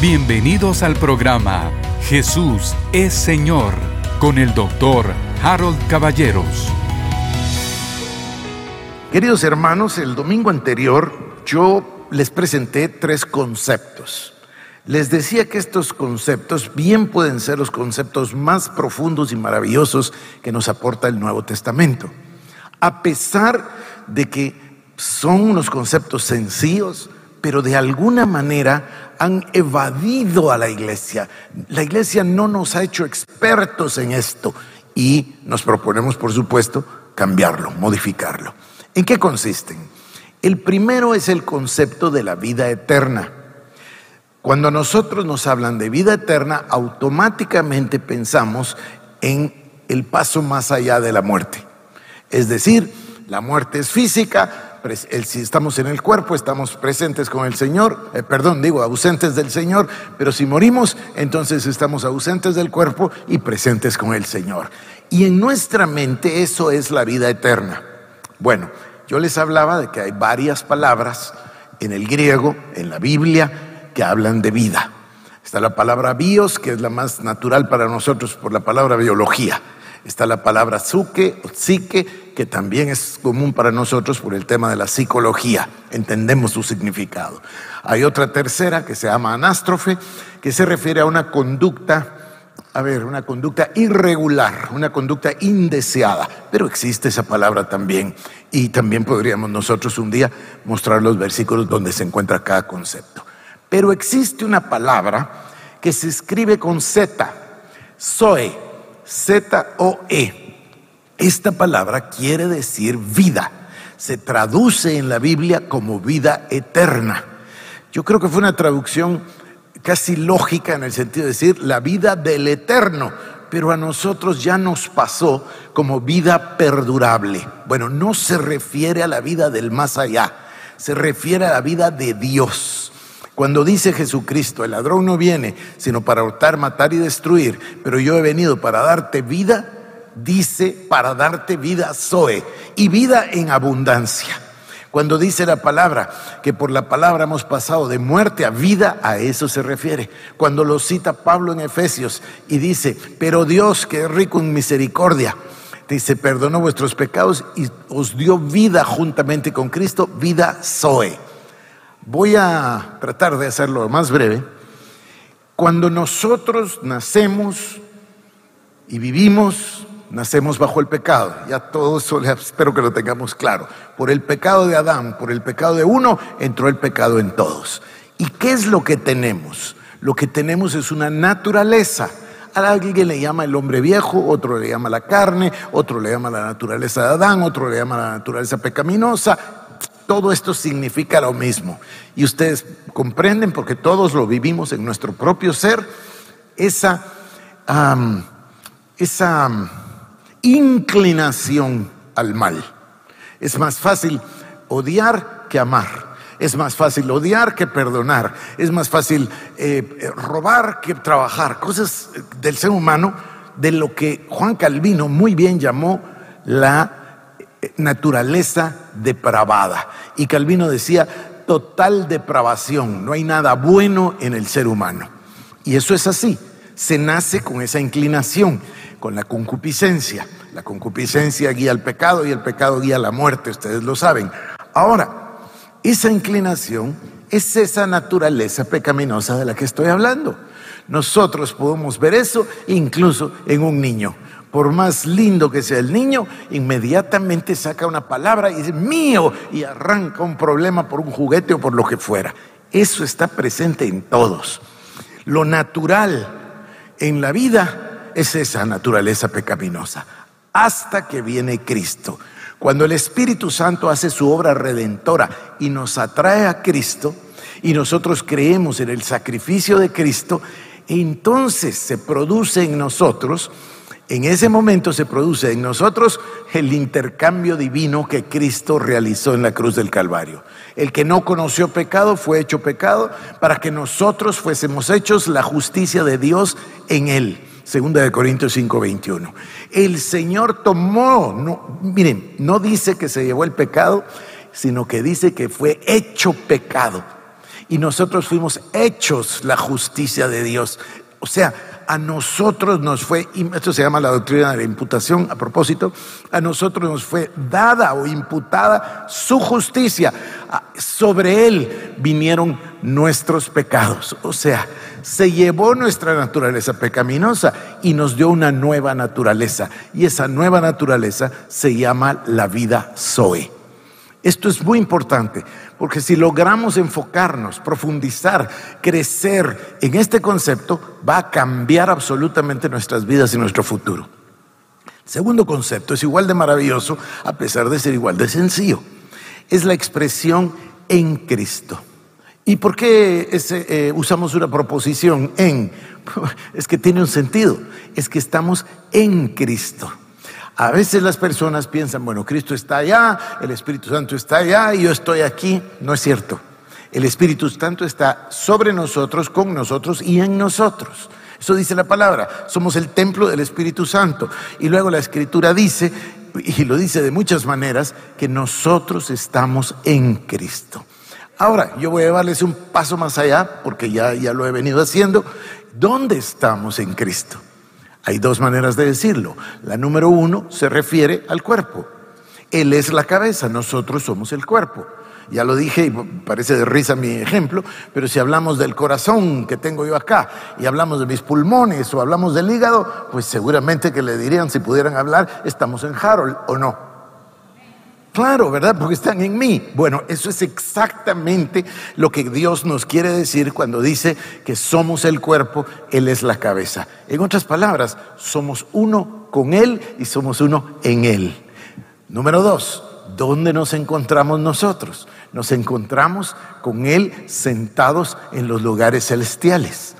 Bienvenidos al programa Jesús es Señor con el doctor Harold Caballeros. Queridos hermanos, el domingo anterior yo les presenté tres conceptos. Les decía que estos conceptos bien pueden ser los conceptos más profundos y maravillosos que nos aporta el Nuevo Testamento. A pesar de que son unos conceptos sencillos, pero de alguna manera han evadido a la iglesia. La iglesia no nos ha hecho expertos en esto y nos proponemos, por supuesto, cambiarlo, modificarlo. ¿En qué consisten? El primero es el concepto de la vida eterna. Cuando a nosotros nos hablan de vida eterna, automáticamente pensamos en el paso más allá de la muerte. Es decir, la muerte es física, si estamos en el cuerpo, estamos presentes con el Señor, eh, perdón, digo, ausentes del Señor, pero si morimos, entonces estamos ausentes del cuerpo y presentes con el Señor. Y en nuestra mente eso es la vida eterna. Bueno, yo les hablaba de que hay varias palabras en el griego, en la Biblia, que hablan de vida. Está la palabra bios, que es la más natural para nosotros por la palabra biología. Está la palabra suke o psique, que también es común para nosotros por el tema de la psicología. Entendemos su significado. Hay otra tercera que se llama anástrofe, que se refiere a una conducta, a ver, una conducta irregular, una conducta indeseada. Pero existe esa palabra también. Y también podríamos nosotros un día mostrar los versículos donde se encuentra cada concepto. Pero existe una palabra que se escribe con Z, Zoe Z-O-E. Esta palabra quiere decir vida. Se traduce en la Biblia como vida eterna. Yo creo que fue una traducción casi lógica en el sentido de decir la vida del eterno, pero a nosotros ya nos pasó como vida perdurable. Bueno, no se refiere a la vida del más allá, se refiere a la vida de Dios. Cuando dice Jesucristo, el ladrón no viene sino para hurtar, matar y destruir, pero yo he venido para darte vida, dice para darte vida Zoe y vida en abundancia. Cuando dice la palabra que por la palabra hemos pasado de muerte a vida, a eso se refiere. Cuando lo cita Pablo en Efesios y dice, pero Dios que es rico en misericordia, dice, perdonó vuestros pecados y os dio vida juntamente con Cristo, vida Zoe. Voy a tratar de hacerlo más breve. Cuando nosotros nacemos y vivimos, nacemos bajo el pecado. Ya todo eso espero que lo tengamos claro. Por el pecado de Adán, por el pecado de uno, entró el pecado en todos. ¿Y qué es lo que tenemos? Lo que tenemos es una naturaleza. A alguien le llama el hombre viejo, otro le llama la carne, otro le llama la naturaleza de Adán, otro le llama la naturaleza pecaminosa, todo esto significa lo mismo. Y ustedes comprenden, porque todos lo vivimos en nuestro propio ser, esa, esa inclinación al mal. Es más fácil odiar que amar. Es más fácil odiar que perdonar. Es más fácil eh, robar que trabajar. Cosas del ser humano de lo que Juan Calvino muy bien llamó la naturaleza depravada. Y Calvino decía, total depravación, no hay nada bueno en el ser humano. Y eso es así, se nace con esa inclinación, con la concupiscencia. La concupiscencia guía al pecado y el pecado guía a la muerte, ustedes lo saben. Ahora, esa inclinación es esa naturaleza pecaminosa de la que estoy hablando. Nosotros podemos ver eso incluso en un niño por más lindo que sea el niño, inmediatamente saca una palabra y dice mío y arranca un problema por un juguete o por lo que fuera. Eso está presente en todos. Lo natural en la vida es esa naturaleza pecaminosa, hasta que viene Cristo. Cuando el Espíritu Santo hace su obra redentora y nos atrae a Cristo y nosotros creemos en el sacrificio de Cristo, entonces se produce en nosotros en ese momento se produce en nosotros el intercambio divino que Cristo realizó en la cruz del Calvario. El que no conoció pecado fue hecho pecado para que nosotros fuésemos hechos la justicia de Dios en él. Segunda de Corintios 5:21. El Señor tomó, no, miren, no dice que se llevó el pecado, sino que dice que fue hecho pecado. y nosotros fuimos hechos la justicia de Dios. O sea, a nosotros nos fue, esto se llama la doctrina de la imputación, a propósito, a nosotros nos fue dada o imputada su justicia. Sobre él vinieron nuestros pecados. O sea, se llevó nuestra naturaleza pecaminosa y nos dio una nueva naturaleza. Y esa nueva naturaleza se llama la vida Zoe. Esto es muy importante, porque si logramos enfocarnos, profundizar, crecer en este concepto, va a cambiar absolutamente nuestras vidas y nuestro futuro. Segundo concepto es igual de maravilloso, a pesar de ser igual de sencillo. Es la expresión en Cristo. ¿Y por qué eh, usamos una proposición en? Es que tiene un sentido, es que estamos en Cristo. A veces las personas piensan, bueno, Cristo está allá, el Espíritu Santo está allá y yo estoy aquí. No es cierto. El Espíritu Santo está sobre nosotros, con nosotros y en nosotros. Eso dice la palabra. Somos el templo del Espíritu Santo. Y luego la Escritura dice, y lo dice de muchas maneras, que nosotros estamos en Cristo. Ahora, yo voy a llevarles un paso más allá, porque ya, ya lo he venido haciendo. ¿Dónde estamos en Cristo? Hay dos maneras de decirlo. La número uno se refiere al cuerpo. Él es la cabeza, nosotros somos el cuerpo. Ya lo dije y parece de risa mi ejemplo, pero si hablamos del corazón que tengo yo acá y hablamos de mis pulmones o hablamos del hígado, pues seguramente que le dirían si pudieran hablar, estamos en Harold o no. Claro, ¿verdad? Porque están en mí. Bueno, eso es exactamente lo que Dios nos quiere decir cuando dice que somos el cuerpo, Él es la cabeza. En otras palabras, somos uno con Él y somos uno en Él. Número dos, ¿dónde nos encontramos nosotros? Nos encontramos con Él sentados en los lugares celestiales.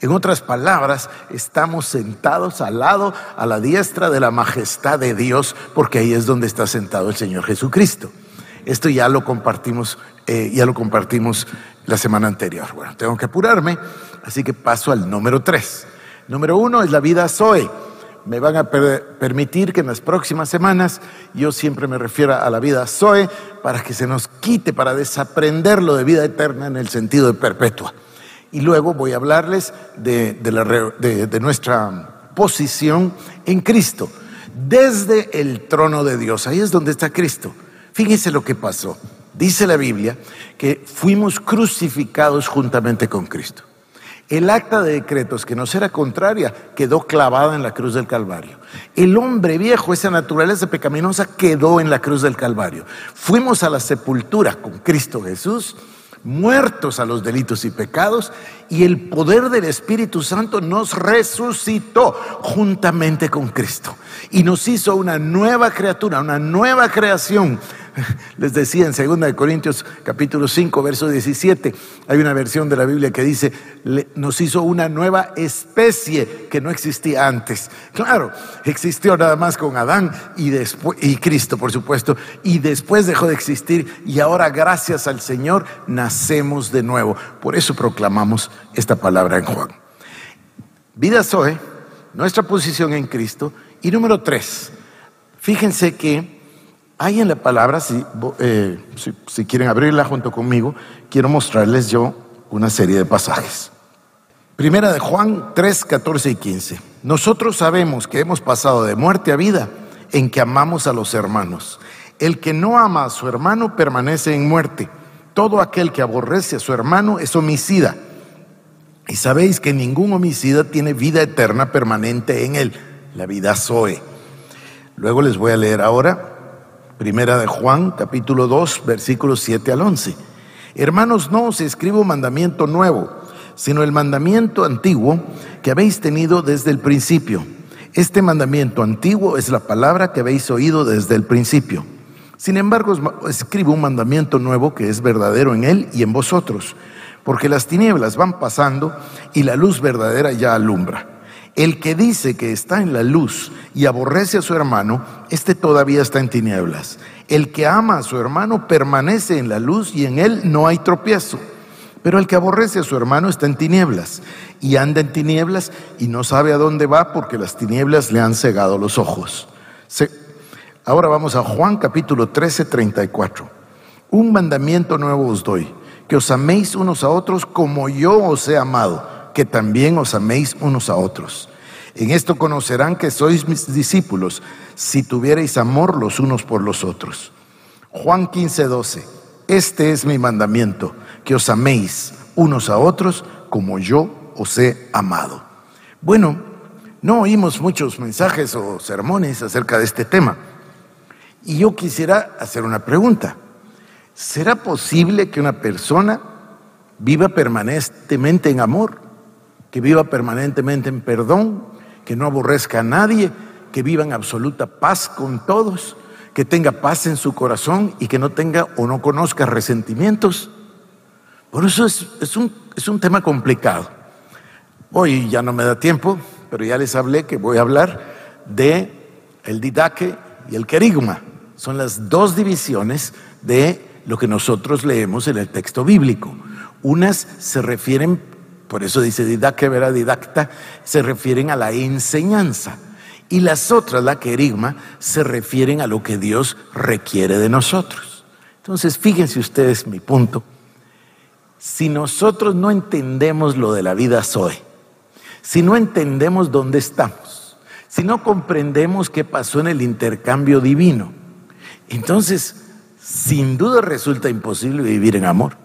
En otras palabras, estamos sentados al lado, a la diestra de la majestad de Dios, porque ahí es donde está sentado el Señor Jesucristo. Esto ya lo compartimos, eh, ya lo compartimos la semana anterior. Bueno, tengo que apurarme, así que paso al número tres. Número uno es la vida Zoe. Me van a permitir que en las próximas semanas yo siempre me refiera a la vida Zoe para que se nos quite, para desaprenderlo de vida eterna en el sentido de perpetua. Y luego voy a hablarles de, nuestra posición en Cristo, desde el trono de Dios. Ahí es donde está Cristo. Fíjense lo que pasó. Dice la Biblia que fuimos crucificados juntamente con Cristo. El acta de decretos que nos era contraria quedó clavada en la cruz del Calvario. El hombre viejo, esa naturaleza pecaminosa, quedó en la cruz del Calvario. Fuimos a la sepultura con Cristo Jesús muertos a los delitos y pecados, y el poder del Espíritu Santo nos resucitó juntamente con Cristo y nos hizo una nueva criatura, una nueva creación Les decía en 2 Corintios capítulo 5, verso 17, hay una versión de la Biblia que dice, nos hizo una nueva especie que no existía antes. Claro, existió nada más con Adán y, después, y Cristo, por supuesto, y después dejó de existir y ahora gracias al Señor nacemos de nuevo. Por eso proclamamos esta palabra en Juan. Vida Zoe, nuestra posición en Cristo. Y número tres, fíjense que hay en la palabra, eh, si, quieren abrirla junto conmigo, quiero mostrarles yo una serie de pasajes. Primera de Juan 3, 14 y 15. Nosotros sabemos que hemos pasado de muerte a vida en que amamos a los hermanos. El que no ama a su hermano permanece en muerte. Todo aquel que aborrece a su hermano es homicida. Y sabéis que ningún homicida tiene vida eterna permanente en él, la vida Zoe. Luego les voy a leer ahora Primera de Juan, capítulo 2, versículos 7 al 11. Hermanos, no os escribo mandamiento nuevo, sino el mandamiento antiguo que habéis tenido desde el principio. Este mandamiento antiguo es la palabra que habéis oído desde el principio. Sin embargo, escribo un mandamiento nuevo que es verdadero en él y en vosotros, porque las tinieblas van pasando y la luz verdadera ya alumbra. El que dice que está en la luz y aborrece a su hermano, este todavía está en tinieblas. El que ama a su hermano permanece en la luz y en él no hay tropiezo. Pero el que aborrece a su hermano está en tinieblas y anda en tinieblas y no sabe a dónde va porque las tinieblas le han cegado los ojos. Ahora vamos a Juan capítulo 13, 34. Un mandamiento nuevo os doy que os améis unos a otros como yo os he amado, que también os améis unos a otros. En esto conocerán que sois mis discípulos, si tuvierais amor los unos por los otros. Juan 15, 12. Este es mi mandamiento, que os améis unos a otros como yo os he amado. Bueno, no oímos muchos mensajes o sermones acerca de este tema. Y yo quisiera hacer una pregunta. ¿Será posible que una persona viva permanentemente en amor, que viva permanentemente en perdón, que no aborrezca a nadie, que viva en absoluta paz con todos, que tenga paz en su corazón y que no tenga o no conozca resentimientos? Por eso es, un, es un tema complicado. Hoy ya no me da tiempo, pero ya les hablé que voy a hablar de el didaque y el querigma. Son las dos divisiones de lo que nosotros leemos en el texto bíblico. Unas se refieren, por eso dice vera didacta, se refieren a la enseñanza. Y las otras, la querigma, se refieren a lo que Dios requiere de nosotros. Entonces, fíjense ustedes mi punto. Si nosotros no entendemos lo de la vida Zoe, si no entendemos dónde estamos, si no comprendemos qué pasó en el intercambio divino, entonces sin duda resulta imposible vivir en amor.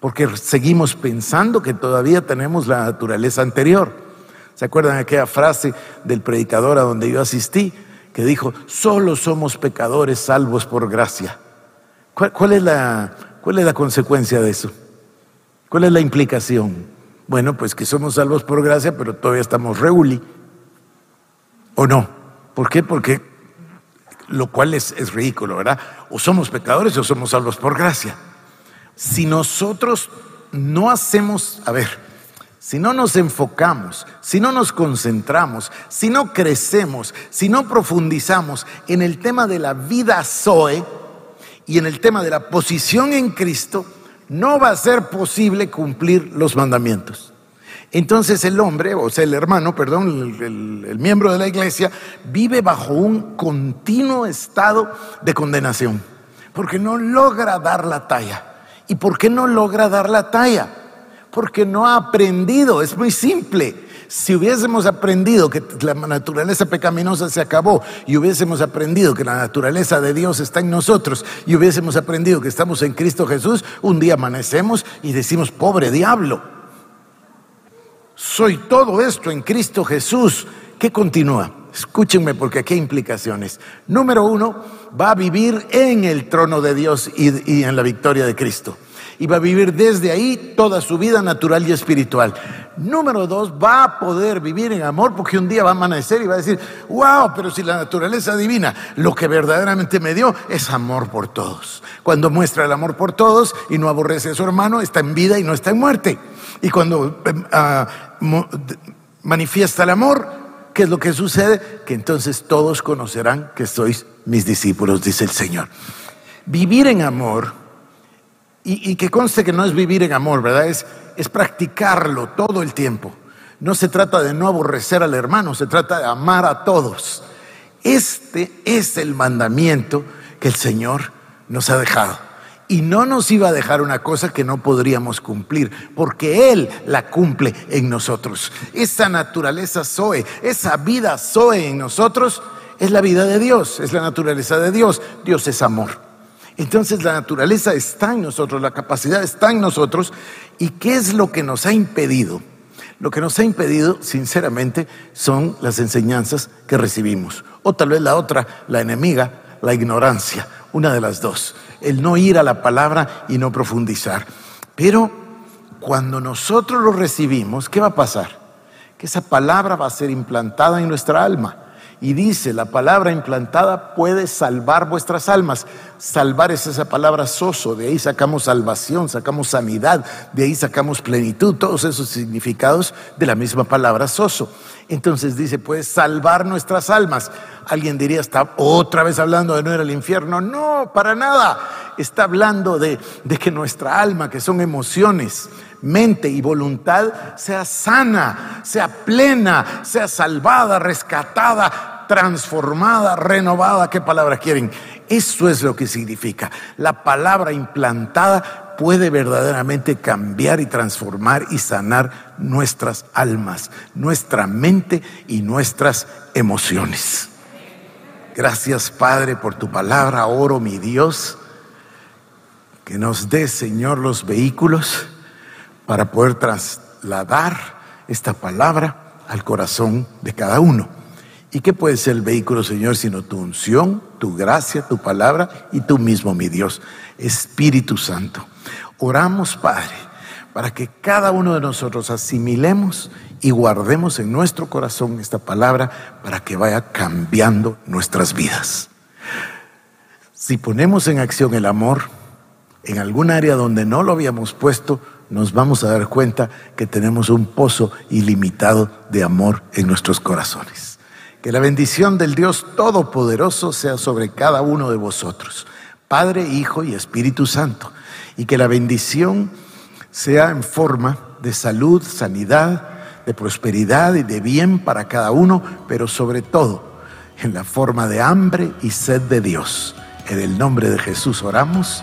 Porque seguimos pensando que todavía tenemos la naturaleza anterior. ¿Se acuerdan aquella frase del predicador a donde yo asistí? Que dijo, solo somos pecadores salvos por gracia. ¿Cuál, es, la, cuál es la consecuencia de eso? ¿Cuál es la implicación? Bueno, pues que somos salvos por gracia, pero todavía estamos reuli. ¿O no? ¿Por qué? Porque lo cual es ridículo, ¿verdad? O somos pecadores o somos salvos por gracia. Si nosotros no hacemos, a ver, si no nos enfocamos, si no nos concentramos, si no crecemos, si no profundizamos en el tema de la vida Zoe y en el tema de la posición en Cristo, no va a ser posible cumplir los mandamientos. Entonces el hombre, o sea, el hermano, perdón, el, miembro de la iglesia, vive bajo un continuo estado de condenación, porque no logra dar la talla. ¿Y por qué no logra dar la talla? Porque no ha aprendido, es muy simple. Si hubiésemos aprendido que la naturaleza pecaminosa se acabó y hubiésemos aprendido que la naturaleza de Dios está en nosotros y hubiésemos aprendido que estamos en Cristo Jesús, un día amanecemos y decimos, pobre diablo, soy todo esto en Cristo Jesús. ¿Qué continúa? Escúchenme porque hay implicaciones. Número uno, va a vivir en el trono de Dios y, en la victoria de Cristo. Y va a vivir desde ahí toda su vida natural y espiritual. Número dos, va a poder vivir en amor porque un día va a amanecer y va a decir, wow, pero si la naturaleza divina lo que verdaderamente me dio es amor por todos. Cuando muestra el amor por todos y no aborrece a su hermano, está en vida y no está en muerte. Y cuando em, ah, manifiesta el amor, ¿qué es lo que sucede? Que entonces todos conocerán que sois mis discípulos, dice el Señor. Vivir en amor, y, que conste que no es vivir en amor, ¿verdad? Es, es practicarlo todo el tiempo. No se trata de no aborrecer al hermano, se trata de amar a todos. Este es el mandamiento que el Señor nos ha dejado y no nos iba a dejar una cosa que no podríamos cumplir, porque Él la cumple en nosotros. Esa naturaleza Zoe, esa vida Zoe en nosotros, es la vida de Dios, es la naturaleza de Dios. Dios es amor. Entonces la naturaleza está en nosotros, la capacidad está en nosotros. ¿Y qué es lo que nos ha impedido? Lo que nos ha impedido, sinceramente, son las enseñanzas que recibimos. O tal vez la otra, la enemiga, la ignorancia, una de las dos el no ir a la palabra y no profundizar. Pero cuando nosotros lo recibimos, ¿qué va a pasar? Que esa palabra va a ser implantada en nuestra alma. Y dice, la palabra implantada puede salvar vuestras almas. Salvar es esa palabra soso, de ahí sacamos salvación, sacamos sanidad, de ahí sacamos plenitud, todos esos significados de la misma palabra soso. Entonces dice, puede salvar nuestras almas. Alguien diría, está otra vez hablando de no ir al infierno. No, para nada. Está hablando de, que nuestra alma, que son emociones, mente y voluntad, sea sana, sea plena, sea salvada, rescatada, transformada, renovada. ¿Qué palabra quieren? Eso es lo que significa. La palabra implantada puede verdaderamente cambiar y transformar y sanar nuestras almas, nuestra mente y nuestras emociones. Gracias Padre por tu palabra, oro mi Dios, que nos dé Señor los vehículos para poder trasladar esta palabra al corazón de cada uno. ¿Y qué puede ser el vehículo, Señor, sino tu unción, tu gracia, tu palabra y tú mismo, mi Dios, Espíritu Santo? Oramos, Padre, para que cada uno de nosotros asimilemos y guardemos en nuestro corazón esta palabra para que vaya cambiando nuestras vidas. Si ponemos en acción el amor en algún área donde no lo habíamos puesto, nos vamos a dar cuenta que tenemos un pozo ilimitado de amor en nuestros corazones. Que la bendición del Dios Todopoderoso sea sobre cada uno de vosotros, Padre, Hijo y Espíritu Santo. Y que la bendición sea en forma de salud, sanidad, de prosperidad y de bien para cada uno, pero sobre todo en la forma de hambre y sed de Dios. En el nombre de Jesús oramos.